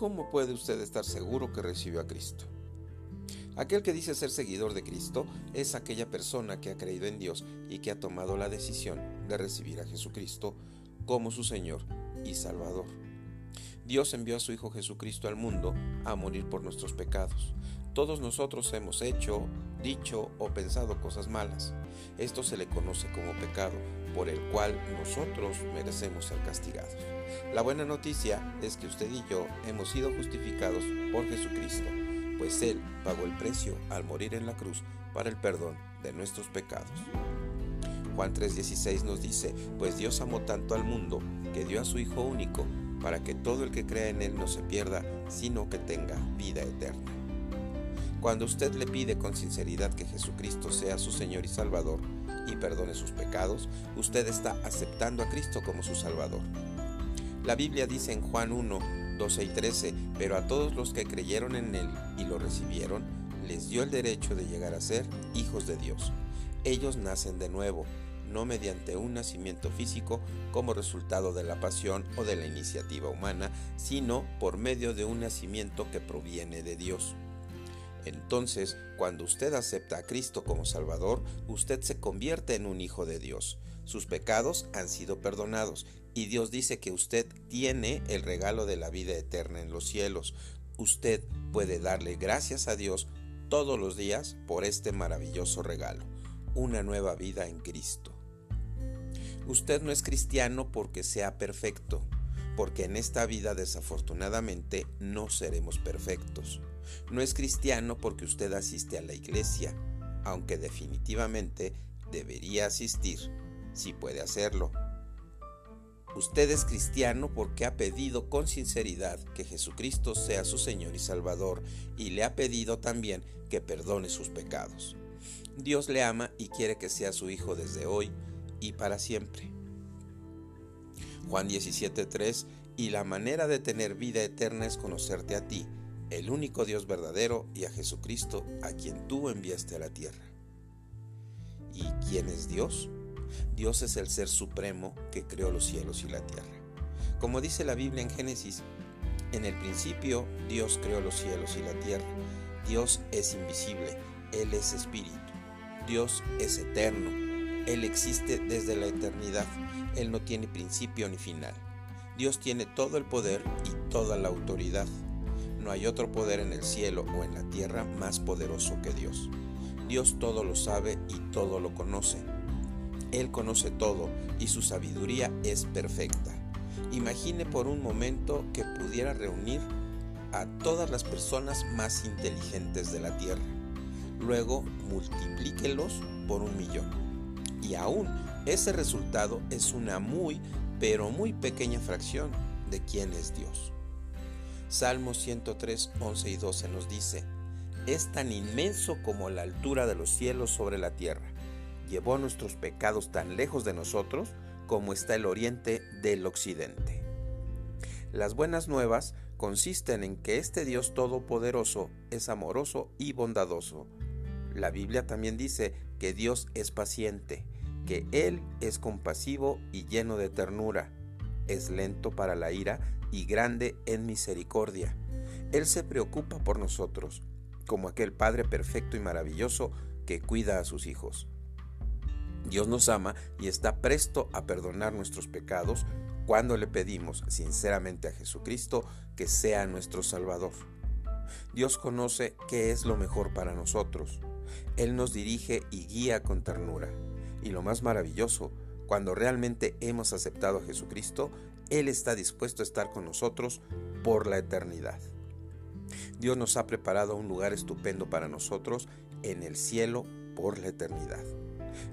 ¿cómo puede usted estar seguro que recibió a Cristo? Aquel que dice ser seguidor de Cristo es aquella persona que ha creído en Dios y que ha tomado la decisión de recibir a Jesucristo como su Señor y Salvador. Dios envió a su Hijo Jesucristo al mundo a morir por nuestros pecados. Todos nosotros hemos hecho, dicho o pensado cosas malas. Esto se le conoce como pecado, por el cual nosotros merecemos ser castigados. La buena noticia es que usted y yo hemos sido justificados por Jesucristo, pues Él pagó el precio al morir en la cruz para el perdón de nuestros pecados. Juan 3:16 nos dice, pues Dios amó tanto al mundo que dio a su Hijo único, para que todo el que crea en Él no se pierda, sino que tenga vida eterna. Cuando usted le pide con sinceridad que Jesucristo sea su Señor y Salvador y perdone sus pecados, usted está aceptando a Cristo como su Salvador. La Biblia dice en Juan 1, 12 y 13, pero a todos los que creyeron en Él y lo recibieron, les dio el derecho de llegar a ser hijos de Dios. Ellos nacen de nuevo, no mediante un nacimiento físico como resultado de la pasión o de la iniciativa humana, sino por medio de un nacimiento que proviene de Dios. Entonces, cuando usted acepta a Cristo como Salvador, usted se convierte en un hijo de Dios. Sus pecados han sido perdonados y Dios dice que usted tiene el regalo de la vida eterna en los cielos. Usted puede darle gracias a Dios todos los días por este maravilloso regalo, una nueva vida en Cristo. Usted no es cristiano porque sea perfecto, porque en esta vida desafortunadamente no seremos perfectos. No es cristiano porque usted asiste a la iglesia, aunque definitivamente debería asistir, si puede hacerlo. Usted es cristiano porque ha pedido con sinceridad que Jesucristo sea su Señor y Salvador y le ha pedido también que perdone sus pecados. Dios le ama y quiere que sea su Hijo desde hoy y para siempre. Juan 17:3 Y la manera de tener vida eterna es conocerte a ti, el único Dios verdadero, y a Jesucristo, a quien tú enviaste a la tierra. ¿Y quién es Dios? Dios es el ser supremo que creó los cielos y la tierra. Como dice la Biblia en Génesis, en el principio Dios creó los cielos y la tierra. Dios es invisible, Él es espíritu. Dios es eterno, Él existe desde la eternidad, Él no tiene principio ni final. Dios tiene todo el poder y toda la autoridad. No hay otro poder en el cielo o en la tierra más poderoso que Dios. Dios todo lo sabe y todo lo conoce. Él conoce todo y su sabiduría es perfecta. Imagine por un momento que pudiera reunir a todas las personas más inteligentes de la Tierra. Luego multiplíquelos por un millón. Y aún ese resultado es una muy, pero muy pequeña fracción de quién es Dios. Salmos 103, 11 y 12 nos dice, es tan inmenso como la altura de los cielos sobre la tierra. Llevó nuestros pecados tan lejos de nosotros como está el oriente del occidente. Las buenas nuevas consisten en que este Dios todopoderoso es amoroso y bondadoso. La Biblia también dice que Dios es paciente, que Él es compasivo y lleno de ternura, es lento para la ira y grande en misericordia. Él se preocupa por nosotros, como aquel Padre perfecto y maravilloso que cuida a sus hijos. Dios nos ama y está presto a perdonar nuestros pecados cuando le pedimos sinceramente a Jesucristo que sea nuestro Salvador. Dios conoce qué es lo mejor para nosotros. Él nos dirige y guía con ternura. Y lo más maravilloso, cuando realmente hemos aceptado a Jesucristo, Él está dispuesto a estar con nosotros por la eternidad. Dios nos ha preparado un lugar estupendo para nosotros en el cielo por la eternidad.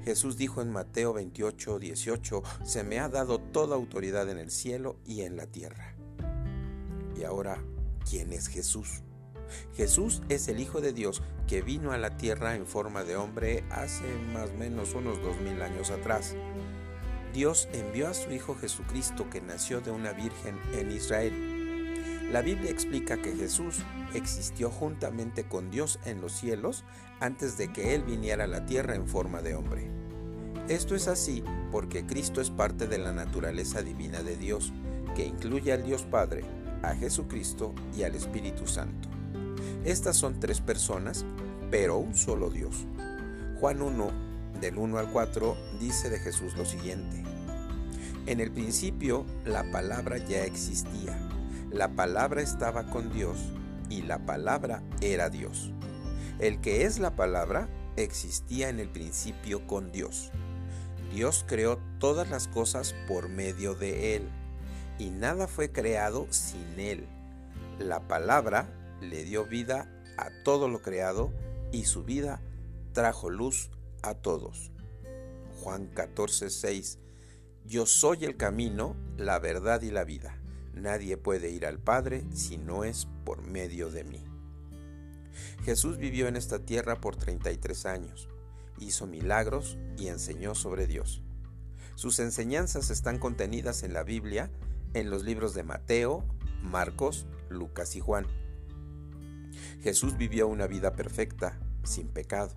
Jesús dijo en Mateo 28, 18, se me ha dado toda autoridad en el cielo y en la tierra. Y ahora, ¿quién es Jesús? Jesús es el Hijo de Dios que vino a la tierra en forma de hombre hace más o menos unos dos mil años atrás. Dios envió a su Hijo Jesucristo que nació de una virgen en Israel. La Biblia explica que Jesús existió juntamente con Dios en los cielos antes de que Él viniera a la tierra en forma de hombre. Esto es así porque Cristo es parte de la naturaleza divina de Dios, que incluye al Dios Padre, a Jesucristo y al Espíritu Santo. Estas son tres personas, pero un solo Dios. Juan 1, del 1 al 4, dice de Jesús lo siguiente. En el principio la palabra ya existía. La palabra estaba con Dios y la palabra era Dios. El que es la palabra existía en el principio con Dios. Dios creó todas las cosas por medio de Él, y nada fue creado sin Él. La palabra le dio vida a todo lo creado, y su vida trajo luz a todos. Juan 14, 6 Yo soy el camino, la verdad y la vida. Nadie puede ir al Padre si no es por medio de mí. Jesús vivió en esta tierra por 33 años, hizo milagros y enseñó sobre Dios. Sus enseñanzas están contenidas en la Biblia, en los libros de Mateo, Marcos, Lucas y Juan. Jesús vivió una vida perfecta, sin pecado.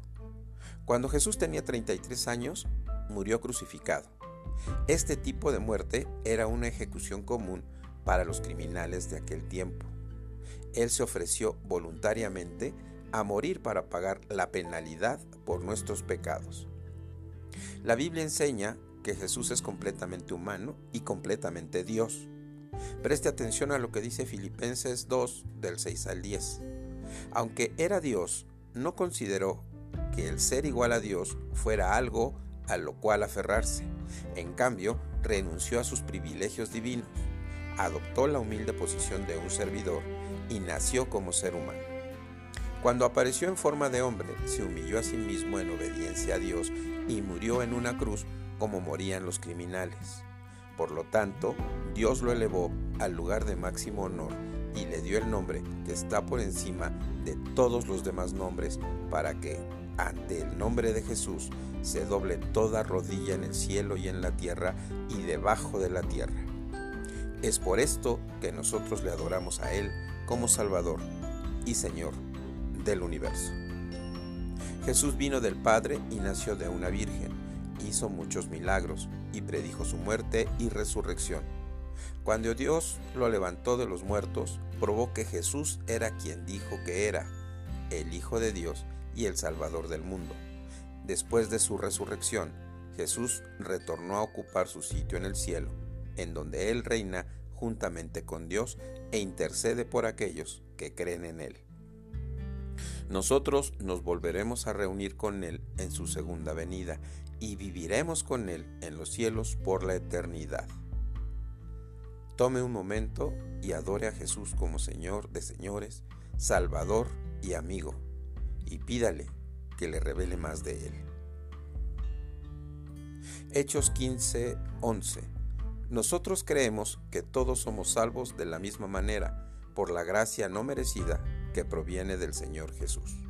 Cuando Jesús tenía 33 años, murió crucificado. Este tipo de muerte era una ejecución común para los criminales de aquel tiempo. Él se ofreció voluntariamente a morir para pagar la penalidad por nuestros pecados. La Biblia enseña que Jesús es completamente humano y completamente Dios. Preste atención a lo que dice Filipenses 2 del 6 al 10. Aunque era Dios, no consideró que el ser igual a Dios fuera algo a lo cual aferrarse. En cambio, renunció a sus privilegios divinos, adoptó la humilde posición de un servidor y nació como ser humano. Cuando apareció en forma de hombre, se humilló a sí mismo en obediencia a Dios y murió en una cruz como morían los criminales. Por lo tanto, Dios lo elevó al lugar de máximo honor y le dio el nombre que está por encima de todos los demás nombres para que, ante el nombre de Jesús, se doble toda rodilla en el cielo y en la tierra y debajo de la tierra. Es por esto que nosotros le adoramos a Él como Salvador y Señor del universo. Jesús vino del Padre y nació de una virgen, hizo muchos milagros y predijo su muerte y resurrección. Cuando Dios lo levantó de los muertos, probó que Jesús era quien dijo que era, el Hijo de Dios y el Salvador del mundo. Después de su resurrección, Jesús retornó a ocupar su sitio en el cielo, en donde Él reina juntamente con Dios e intercede por aquellos que creen en Él. Nosotros nos volveremos a reunir con Él en su segunda venida y viviremos con Él en los cielos por la eternidad. Tome un momento y adore a Jesús como Señor de señores, Salvador y amigo, y pídale que le revele más de Él. Hechos 15, 11 nosotros creemos que todos somos salvos de la misma manera, por la gracia no merecida que proviene del Señor Jesús.